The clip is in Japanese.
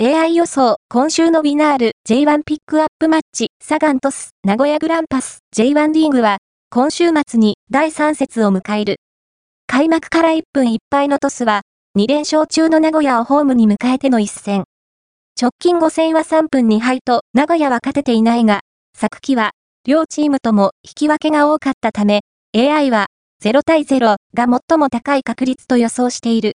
AI 予想、今週のウィナール J1 ピックアップマッチ、サガントス、名古屋グランパス J1 リーグは、今週末に第3節を迎える。開幕から1分1敗のトスは、2連勝中の名古屋をホームに迎えての一戦。直近5戦は3分2敗と名古屋は勝てていないが、昨季は、両チームとも引き分けが多かったため、AI は0対0が最も高い確率と予想している。